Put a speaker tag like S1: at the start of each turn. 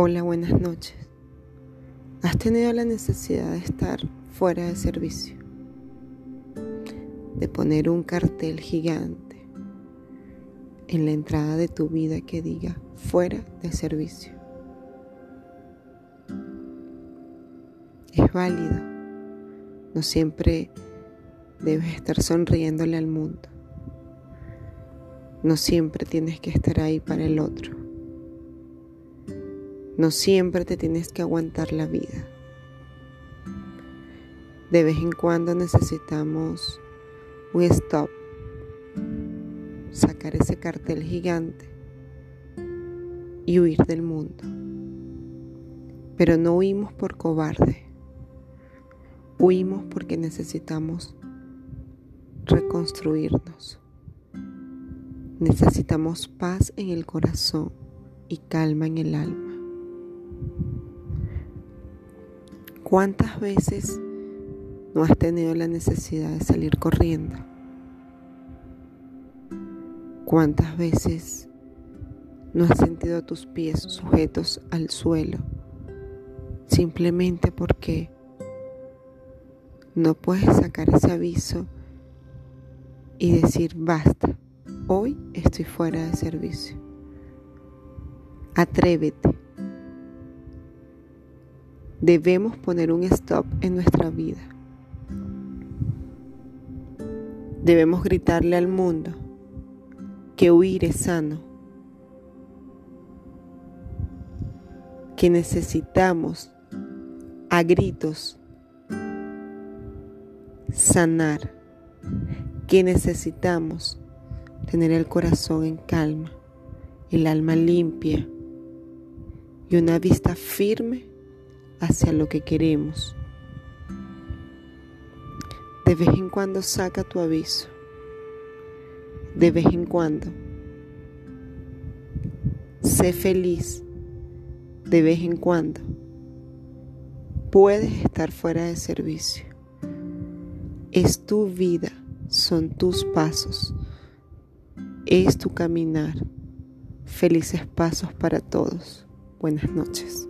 S1: Hola, buenas noches. ¿Has tenido la necesidad de estar fuera de servicio? De poner un cartel gigante en la entrada de tu vida que diga fuera de servicio. Es válido. No siempre debes estar sonriéndole al mundo. No siempre tienes que estar ahí para el otro. No siempre te tienes que aguantar la vida. De vez en cuando necesitamos un stop, sacar ese cartel gigante y huir del mundo. Pero no huimos por cobarde, huimos porque necesitamos reconstruirnos. Necesitamos paz en el corazón y calma en el alma. ¿Cuántas veces no has tenido la necesidad de salir corriendo? ¿Cuántas veces no has sentido tus pies sujetos al suelo simplemente porque no puedes sacar ese aviso y decir basta? Hoy estoy fuera de servicio. Atrévete. Debemos poner un stop en nuestra vida. Debemos gritarle al mundo que huir es sano, que necesitamos a gritos sanar, que necesitamos tener el corazón en calma, el alma limpia y una vista firme hacia lo que queremos. De vez en cuando saca tu aviso. De vez en cuando. Sé feliz. De vez en cuando. Puedes estar fuera de servicio. Es tu vida, son tus pasos es tu caminar. Felices pasos para todos. Buenas noches.